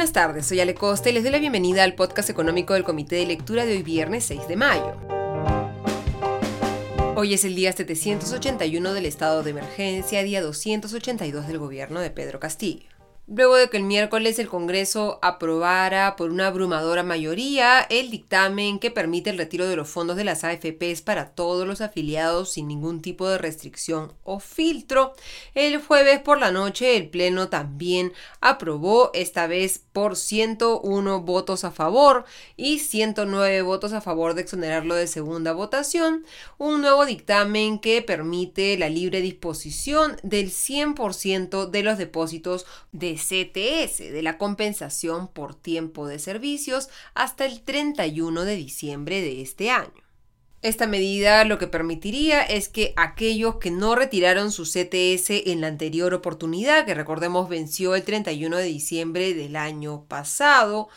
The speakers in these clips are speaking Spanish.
Buenas tardes, soy Ale Costa y les doy la bienvenida al podcast económico del Comité de Lectura de hoy viernes 6 de mayo. Hoy es el día 781 del estado de emergencia, día 282 del gobierno de Pedro Castillo. Luego de que el miércoles el Congreso aprobara por una abrumadora mayoría el dictamen que permite el retiro de los fondos de las AFPs para todos los afiliados sin ningún tipo de restricción o filtro, el jueves por la noche el Pleno también aprobó, esta vez por 101 votos a favor y 109 votos a favor de exonerarlo de segunda votación, un nuevo dictamen que permite la libre disposición del 100% de los depósitos de CTS, de la compensación por tiempo de servicios, hasta el 31 de diciembre de este año. Esta medida lo que permitiría es que aquellos que no retiraron su CTS en la anterior oportunidad, que recordemos venció el 31 de diciembre del año pasado,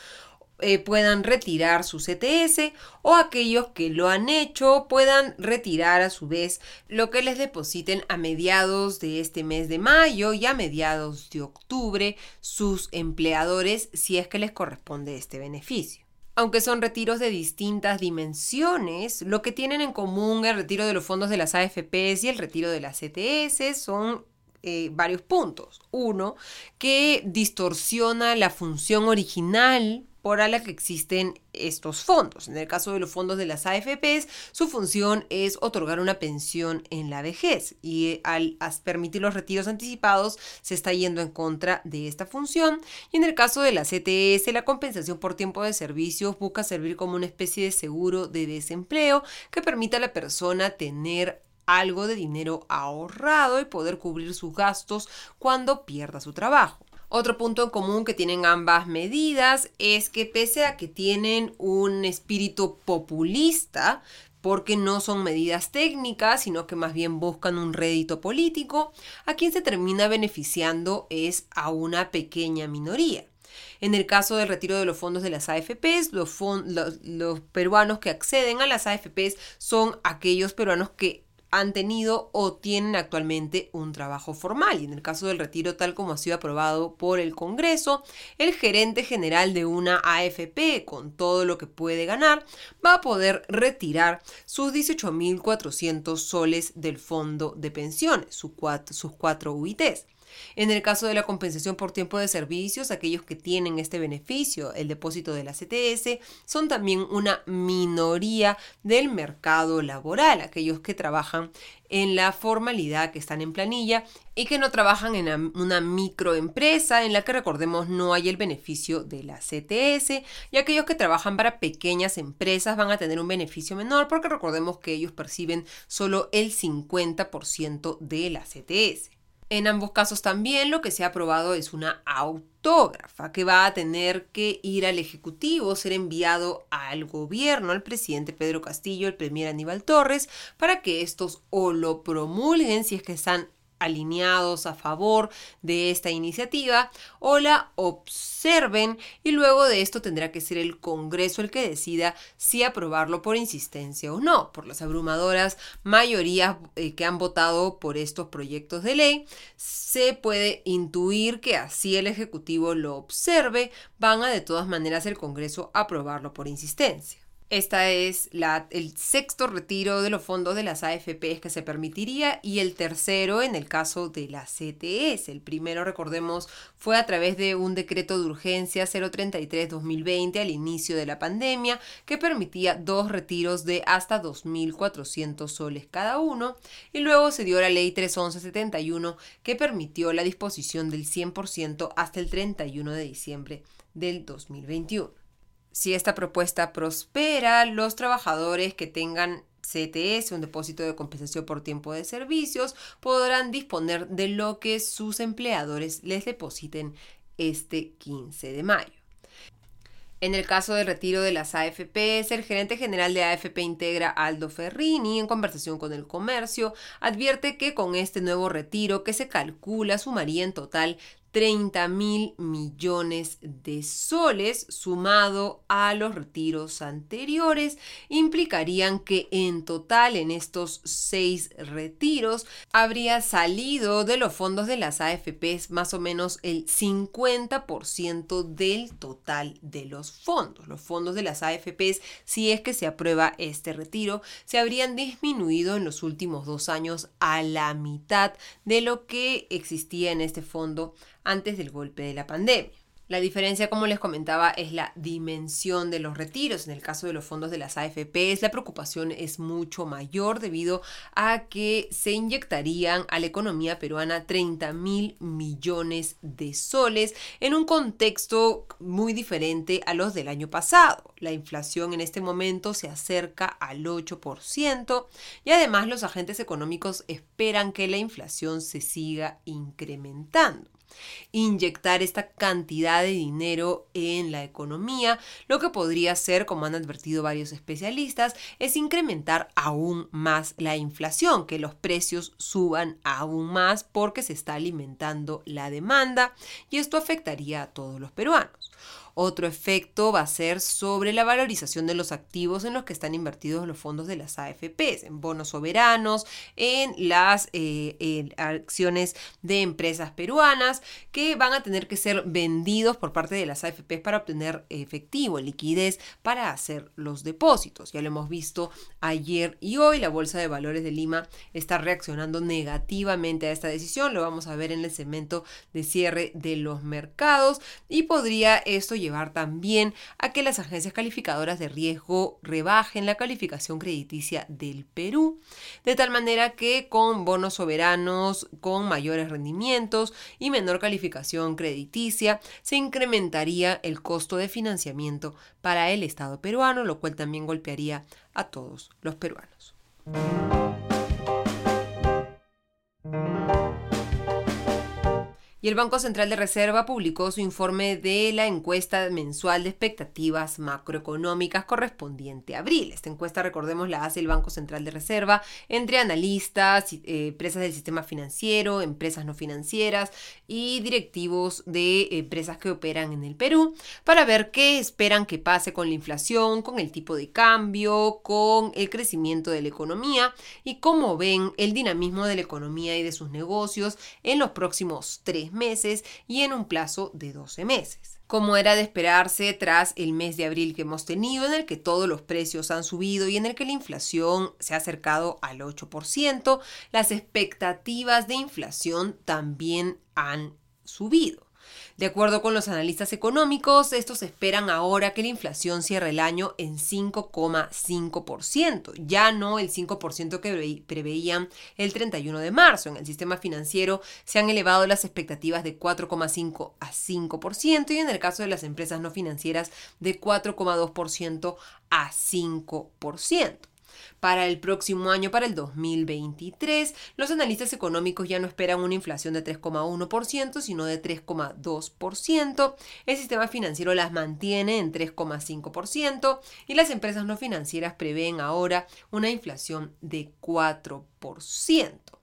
eh, puedan retirar su CTS o aquellos que lo han hecho puedan retirar a su vez lo que les depositen a mediados de este mes de mayo y a mediados de octubre sus empleadores si es que les corresponde este beneficio. Aunque son retiros de distintas dimensiones, lo que tienen en común el retiro de los fondos de las AFPs y el retiro de las CTS son eh, varios puntos. Uno, que distorsiona la función original por la que existen estos fondos. En el caso de los fondos de las AFPs, su función es otorgar una pensión en la vejez y eh, al permitir los retiros anticipados se está yendo en contra de esta función. Y en el caso de la CTS, la compensación por tiempo de servicios busca servir como una especie de seguro de desempleo que permita a la persona tener algo de dinero ahorrado y poder cubrir sus gastos cuando pierda su trabajo. Otro punto en común que tienen ambas medidas es que pese a que tienen un espíritu populista, porque no son medidas técnicas, sino que más bien buscan un rédito político, a quien se termina beneficiando es a una pequeña minoría. En el caso del retiro de los fondos de las AFPs, los, los, peruanos que acceden a las AFPs son aquellos peruanos que han tenido o tienen actualmente un trabajo formal. Y en el caso del retiro tal como ha sido aprobado por el Congreso, el gerente general de una AFP con todo lo que puede ganar va a poder retirar sus 18.400 soles del fondo de pensiones, sus cuatro, sus cuatro UITs. En el caso de la compensación por tiempo de servicios, aquellos que tienen este beneficio, el depósito de la CTS, son también una minoría del mercado laboral, aquellos que trabajan en la formalidad, que están en planilla y que no trabajan en una microempresa en la que recordemos no hay el beneficio de la CTS y aquellos que trabajan para pequeñas empresas van a tener un beneficio menor porque recordemos que ellos perciben solo el 50% de la CTS. En ambos casos también lo que se ha aprobado es una autógrafa que va a tener que ir al Ejecutivo, ser enviado al gobierno, al presidente Pedro Castillo, el premier Aníbal Torres, para que estos o lo promulguen si es que están alineados a favor de esta iniciativa o la observen y luego de esto tendrá que ser el Congreso el que decida si aprobarlo por insistencia o no. Por las abrumadoras mayorías eh, que han votado por estos proyectos de ley, se puede intuir que así el Ejecutivo lo observe, van a de todas maneras el Congreso aprobarlo por insistencia. Esta es el sexto retiro de los fondos de las AFPs que se permitiría y el tercero en el caso de la CTS. El primero, recordemos, fue a través de un decreto de urgencia 033-2020 al inicio de la pandemia que permitía dos retiros de hasta 2.400 soles cada uno y luego se dio la ley 311-71 que permitió la disposición del 100% hasta el 31 de diciembre del 2021. Si esta propuesta prospera, los trabajadores que tengan CTS, un depósito de compensación por tiempo de servicios, podrán disponer de lo que sus empleadores les depositen este 15 de mayo. En el caso del retiro de las AFPs, el gerente general de AFP Integra, Aldo Ferrini, en conversación con el comercio, advierte que con este nuevo retiro que se calcula sumaría en total 30 mil millones de soles sumado a los retiros anteriores implicarían que en total en estos seis retiros habría salido de los fondos de las AFPs más o menos el 50% del total de los fondos. Los fondos de las AFPs, si es que se aprueba este retiro, se habrían disminuido en los últimos dos años a la mitad de lo que existía en este fondo antes del golpe de la pandemia. La diferencia, como les comentaba, es la dimensión de los retiros. En el caso de los fondos de las AFPs, la preocupación es mucho mayor debido a que se inyectarían a la economía peruana 30 mil millones de soles en un contexto muy diferente a los del año pasado. La inflación en este momento se acerca al 8% y además los agentes económicos esperan que la inflación se siga incrementando inyectar esta cantidad de dinero en la economía, lo que podría ser, como han advertido varios especialistas, es incrementar aún más la inflación, que los precios suban aún más porque se está alimentando la demanda y esto afectaría a todos los peruanos. Otro efecto va a ser sobre la valorización de los activos en los que están invertidos los fondos de las AFPs, en bonos soberanos, en las eh, acciones de empresas peruanas que van a tener que ser vendidos por parte de las AFPs para obtener efectivo, liquidez para hacer los depósitos. Ya lo hemos visto ayer y hoy, la Bolsa de Valores de Lima está reaccionando negativamente a esta decisión, lo vamos a ver en el segmento de cierre de los mercados y podría esto llevar también a que las agencias calificadoras de riesgo rebajen la calificación crediticia del Perú, de tal manera que con bonos soberanos con mayores rendimientos y menor calificación crediticia se incrementaría el costo de financiamiento para el Estado peruano, lo cual también golpearía a todos los peruanos. Y el Banco Central de Reserva publicó su informe de la encuesta mensual de expectativas macroeconómicas correspondiente a abril. Esta encuesta, recordemos, la hace el Banco Central de Reserva entre analistas, eh, empresas del sistema financiero, empresas no financieras y directivos de empresas que operan en el Perú para ver qué esperan que pase con la inflación, con el tipo de cambio, con el crecimiento de la economía y cómo ven el dinamismo de la economía y de sus negocios en los próximos tres meses y en un plazo de 12 meses. Como era de esperarse tras el mes de abril que hemos tenido, en el que todos los precios han subido y en el que la inflación se ha acercado al 8%, las expectativas de inflación también han subido. De acuerdo con los analistas económicos, estos esperan ahora que la inflación cierre el año en 5,5%, ya no el 5% que preveían el 31 de marzo. En el sistema financiero se han elevado las expectativas de 4,5 a 5% y en el caso de las empresas no financieras de 4,2% a 5%. Para el próximo año, para el 2023, los analistas económicos ya no esperan una inflación de 3,1%, sino de 3,2%. El sistema financiero las mantiene en 3,5% y las empresas no financieras prevén ahora una inflación de 4%.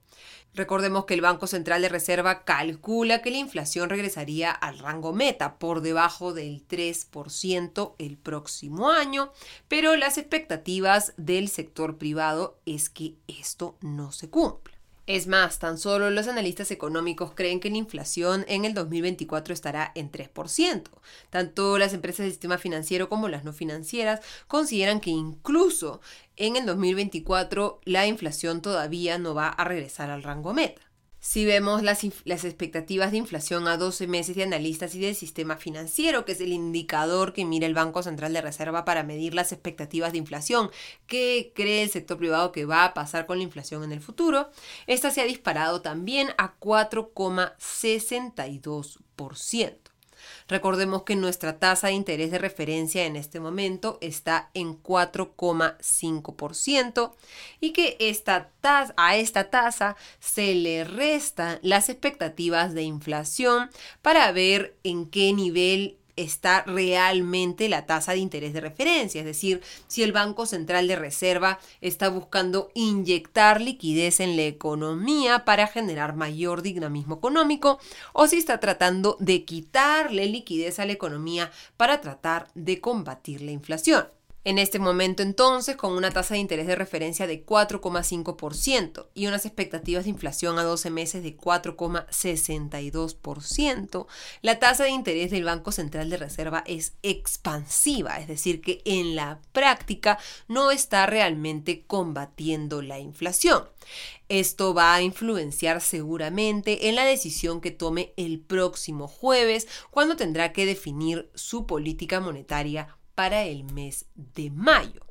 Recordemos que el Banco Central de Reserva calcula que la inflación regresaría al rango meta por debajo del 3% el próximo año, pero las expectativas del sector privado es que esto no se cumpla. Es más, tan solo los analistas económicos creen que la inflación en el 2024 estará en 3%. Tanto las empresas del sistema financiero como las no financieras consideran que incluso en el 2024 la inflación todavía no va a regresar al rango meta. Si vemos las, las, expectativas de inflación a 12 meses de analistas y del sistema financiero, que es el indicador que mira el Banco Central de Reserva para medir las expectativas de inflación, ¿qué cree el sector privado que va a pasar con la inflación en el futuro? Esta se ha disparado también a 4,62%. Recordemos que nuestra tasa de interés de referencia en este momento está en 4,5% y que esta a esta tasa se le restan las expectativas de inflación para ver en qué nivel está realmente la tasa de interés de referencia, es decir, si el Banco Central de Reserva está buscando inyectar liquidez en la economía para generar mayor dinamismo económico o si está tratando de quitarle liquidez a la economía para tratar de combatir la inflación. En este momento entonces, con una tasa de interés de referencia de 4,5% y unas expectativas de inflación a 12 meses de 4,62%, la tasa de interés del Banco Central de Reserva es expansiva, es decir, que en la práctica no está realmente combatiendo la inflación. Esto va a influenciar seguramente en la decisión que tome el próximo jueves, cuando tendrá que definir su política monetaria para el mes de mayo.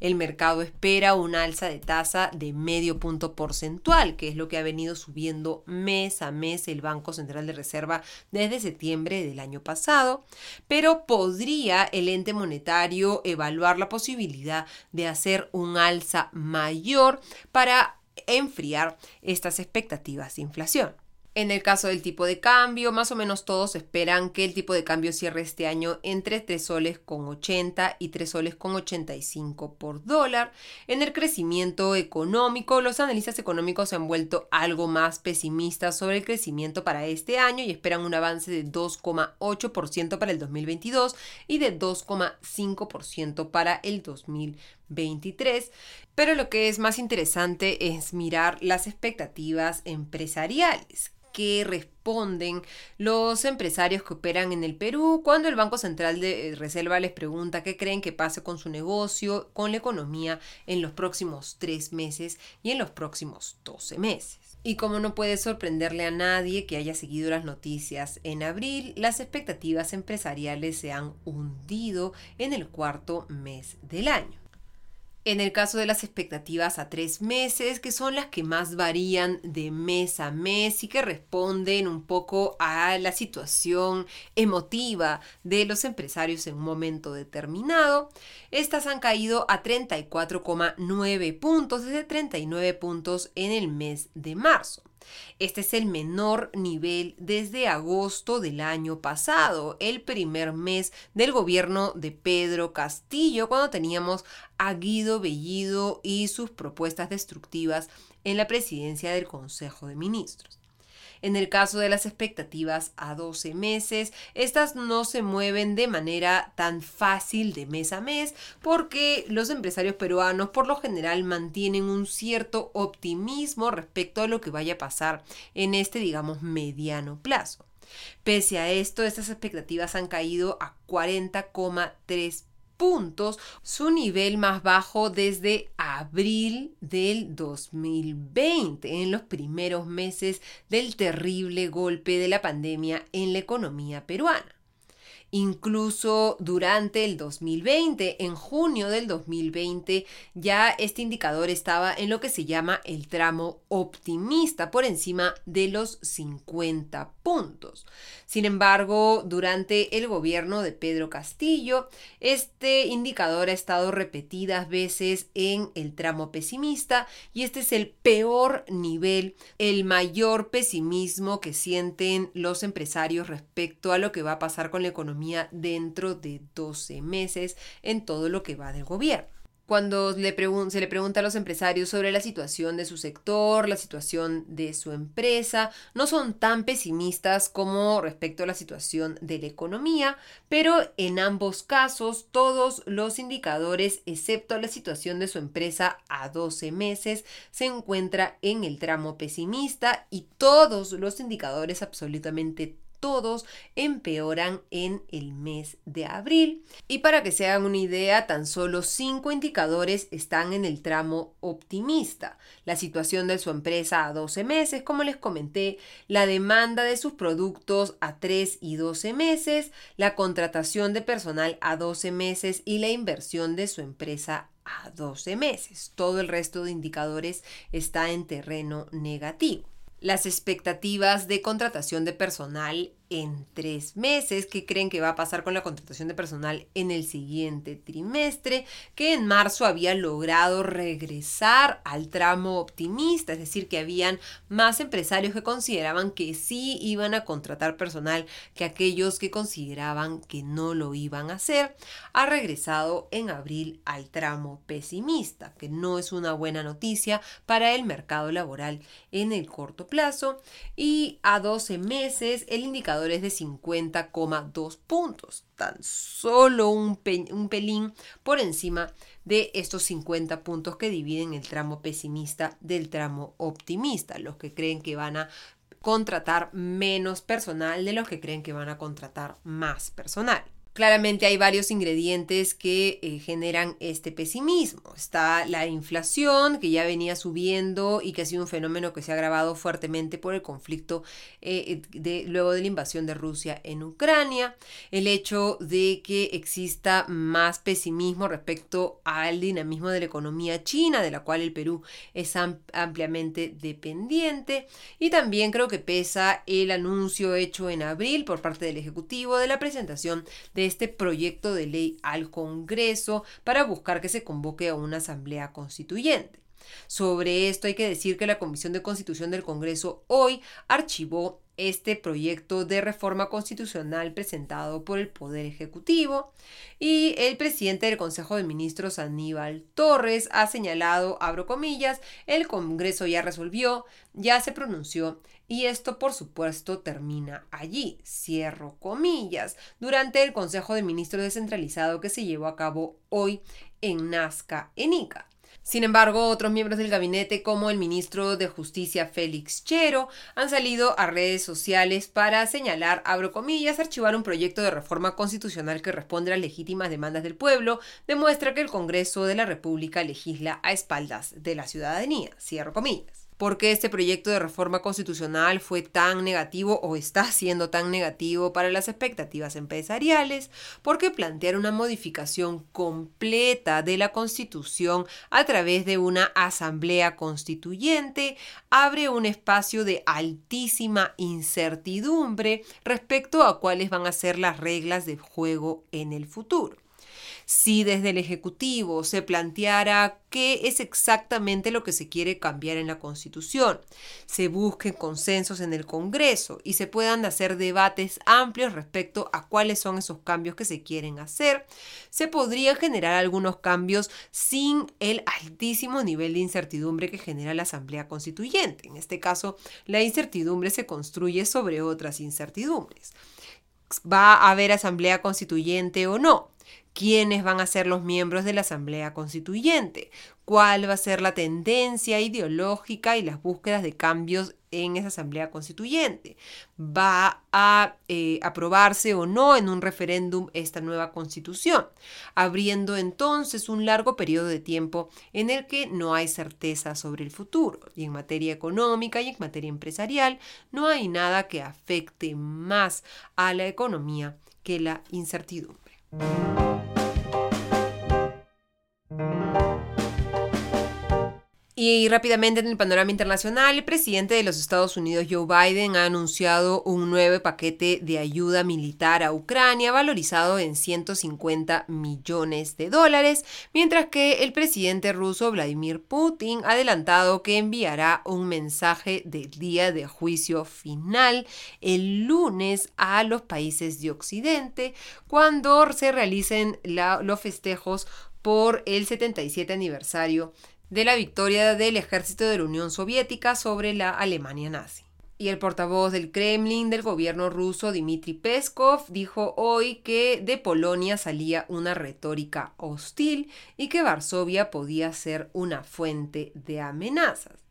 El mercado espera una alza de tasa de medio punto porcentual, que es lo que ha venido subiendo mes a mes el Banco Central de Reserva desde septiembre del año pasado, pero podría el ente monetario evaluar la posibilidad de hacer un alza mayor para enfriar estas expectativas de inflación. En el caso del tipo de cambio, más o menos todos esperan que el tipo de cambio cierre este año entre 3 soles con 80 y 3 soles con 85 por dólar. En el crecimiento económico, los analistas económicos se han vuelto algo más pesimistas sobre el crecimiento para este año y esperan un avance de 2,8% para el 2022 y de 2,5% para el 2023. Pero lo que es más interesante es mirar las expectativas empresariales que responden los empresarios que operan en el Perú cuando el Banco Central de eh, Reserva les pregunta qué creen que pase con su negocio, con la economía en los próximos tres meses y en los próximos 12 meses. Y como no puede sorprenderle a nadie que haya seguido las noticias en abril, las expectativas empresariales se han hundido en el cuarto mes del año. En el caso de las expectativas a tres meses, que son las que más varían de mes a mes y que responden un poco a la situación emotiva de los empresarios en un momento determinado, estas han caído a 34,9 puntos desde 39 puntos en el mes de marzo. Este es el menor nivel desde agosto del año pasado, el primer mes del gobierno de Pedro Castillo, cuando teníamos a Guido Bellido y sus propuestas destructivas en la presidencia del Consejo de Ministros. En el caso de las expectativas a 12 meses, estas no se mueven de manera tan fácil de mes a mes porque los empresarios peruanos por lo general mantienen un cierto optimismo respecto a lo que vaya a pasar en este, digamos, mediano plazo. Pese a esto, estas expectativas han caído a 40,3 puntos, su nivel más bajo desde abril del 2020, en los primeros meses del terrible golpe de la pandemia en la economía peruana. Incluso durante el 2020, en junio del 2020, ya este indicador estaba en lo que se llama el tramo optimista, por encima de los 50 puntos. Sin embargo, durante el gobierno de Pedro Castillo, este indicador ha estado repetidas veces en el tramo pesimista y este es el peor nivel, el mayor pesimismo que sienten los empresarios respecto a lo que va a pasar con la economía dentro de 12 meses en todo lo que va del gobierno. Cuando se le pregunta a los empresarios sobre la situación de su sector, la situación de su empresa, no son tan pesimistas como respecto a la situación de la economía, pero en ambos casos todos los indicadores, excepto la situación de su empresa a 12 meses, se encuentra en el tramo pesimista y todos los indicadores absolutamente todos empeoran en el mes de abril. Y para que se hagan una idea, tan solo cinco indicadores están en el tramo optimista. La situación de su empresa a 12 meses, como les comenté, la demanda de sus productos a 3 y 12 meses, la contratación de personal a 12 meses y la inversión de su empresa a 12 meses. Todo el resto de indicadores está en terreno negativo. Las expectativas de contratación de personal en tres meses, qué creen que va a pasar con la contratación de personal en el siguiente trimestre, que en marzo había logrado regresar al tramo optimista, es decir, que habían más empresarios que consideraban que sí iban a contratar personal que aquellos que consideraban que no lo iban a hacer, ha regresado en abril al tramo pesimista, que no es una buena noticia para el mercado laboral en el corto plazo, y a 12 meses el indicador de 50,2 puntos, tan solo un pelín por encima de estos 50 puntos que dividen el tramo pesimista del tramo optimista, los que creen que van a contratar menos personal de los que creen que van a contratar más personal. Claramente hay varios ingredientes que eh, generan este pesimismo. Está la inflación, que ya venía subiendo y que ha sido un fenómeno que se ha agravado fuertemente por el conflicto eh, de, luego de la invasión de Rusia en Ucrania. El hecho de que exista más pesimismo respecto al dinamismo de la economía china, de la cual el Perú es ampliamente dependiente. Y también creo que pesa el anuncio hecho en abril por parte del Ejecutivo de la presentación de este proyecto de ley al Congreso para buscar que se convoque a una asamblea constituyente. Sobre esto hay que decir que la Comisión de Constitución del Congreso hoy archivó este proyecto de reforma constitucional presentado por el Poder Ejecutivo y el presidente del Consejo de Ministros Aníbal Torres ha señalado, abro comillas, el Congreso ya resolvió, ya se pronunció y esto por supuesto termina allí, cierro comillas, durante el Consejo de Ministros descentralizado que se llevó a cabo hoy en Nazca, en Ica. Sin embargo, otros miembros del gabinete, como el ministro de Justicia Félix Chero, han salido a redes sociales para señalar, abro comillas, archivar un proyecto de reforma constitucional que responde a las legítimas demandas del pueblo, demuestra que el Congreso de la República legisla a espaldas de la ciudadanía, cierro comillas por qué este proyecto de reforma constitucional fue tan negativo o está siendo tan negativo para las expectativas empresariales, porque plantear una modificación completa de la constitución a través de una asamblea constituyente abre un espacio de altísima incertidumbre respecto a cuáles van a ser las reglas de juego en el futuro si desde el Ejecutivo se planteara qué es exactamente lo que se quiere cambiar en la Constitución, se busquen consensos en el Congreso y se puedan hacer debates amplios respecto a cuáles son esos cambios que se quieren hacer, se podrían generar algunos cambios sin el altísimo nivel de incertidumbre que genera la Asamblea Constituyente. En este caso, la incertidumbre se construye sobre otras incertidumbres. ¿Va a haber asamblea constituyente o no? Quiénes van a ser los miembros de la Asamblea Constituyente, cuál va a ser la tendencia ideológica y las búsquedas de cambios en esa Asamblea Constituyente. ¿Va a eh, aprobarse o no en un referéndum esta nueva Constitución? Abriendo entonces un largo periodo de tiempo en el que no hay certeza sobre el futuro. Y en materia económica y en materia empresarial no hay nada que afecte más a la economía que la incertidumbre. Thank you. Y rápidamente en el panorama internacional, el presidente de los Estados Unidos, Joe Biden, ha anunciado un nuevo paquete de ayuda militar a Ucrania valorizado en 150 millones de dólares, mientras que el presidente ruso, Vladimir Putin, ha adelantado que enviará un mensaje del día de juicio final el lunes a los países de Occidente cuando se realicen los festejos por el 77 aniversario de la victoria del ejército de la Unión Soviética sobre la Alemania nazi. Y el portavoz del Kremlin del gobierno ruso, Dmitry Peskov, dijo hoy que de Polonia salía una retórica hostil y que Varsovia podía ser una fuente de amenazas.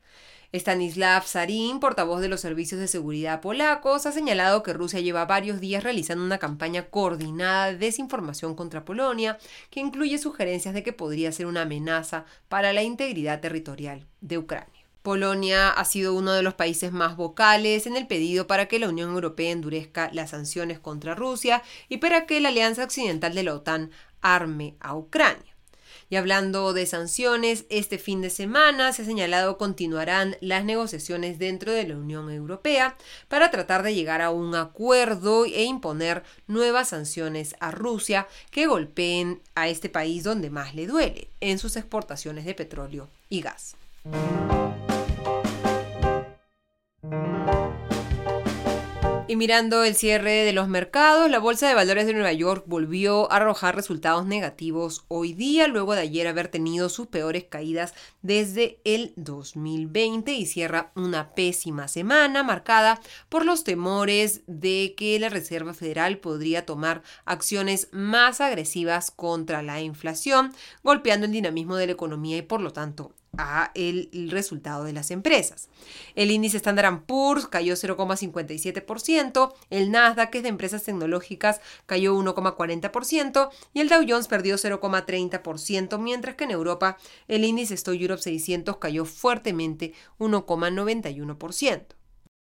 Stanislav Sarin, portavoz de los servicios de seguridad polacos, ha señalado que Rusia lleva varios días realizando una campaña coordinada de desinformación contra Polonia, que incluye sugerencias de que podría ser una amenaza para la integridad territorial de Ucrania. Polonia ha sido uno de los países más vocales en el pedido para que la Unión Europea endurezca las sanciones contra Rusia y para que la Alianza Occidental de la OTAN arme a Ucrania. Y hablando de sanciones, este fin de semana se ha señalado continuarán las negociaciones dentro de la Unión Europea para tratar de llegar a un acuerdo e imponer nuevas sanciones a Rusia que golpeen a este país donde más le duele, en sus exportaciones de petróleo y gas. Y mirando el cierre de los mercados, la Bolsa de Valores de Nueva York volvió a arrojar resultados negativos hoy día, luego de ayer haber tenido sus peores caídas desde el 2020 y cierra una pésima semana marcada por los temores de que la Reserva Federal podría tomar acciones más agresivas contra la inflación, golpeando el dinamismo de la economía y por lo tanto a el, resultado de las empresas. El índice Standard Poor's cayó 0,57%, el Nasdaq, que es de empresas tecnológicas, cayó 1,40% y el Dow Jones perdió 0,30%, mientras que en Europa el índice Stoy Europe 600 cayó fuertemente 1,91%.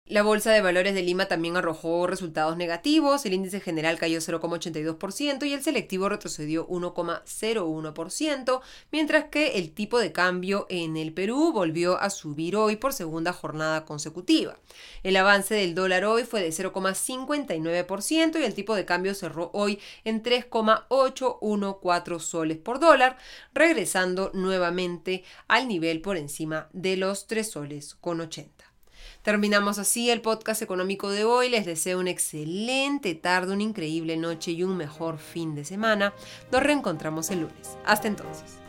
La Bolsa de Valores de Lima también arrojó resultados negativos, el índice general cayó 0,82% y el selectivo retrocedió 1,01%, mientras que el tipo de cambio en el Perú volvió a subir hoy por segunda jornada consecutiva. El avance del dólar hoy fue de 0,59% y el tipo de cambio cerró hoy en 3,814 soles por dólar, regresando nuevamente al nivel por encima de los 3 soles con 80. Terminamos así el podcast económico de hoy. Les deseo una excelente tarde, una increíble noche y un mejor fin de semana. Nos reencontramos el lunes. Hasta entonces.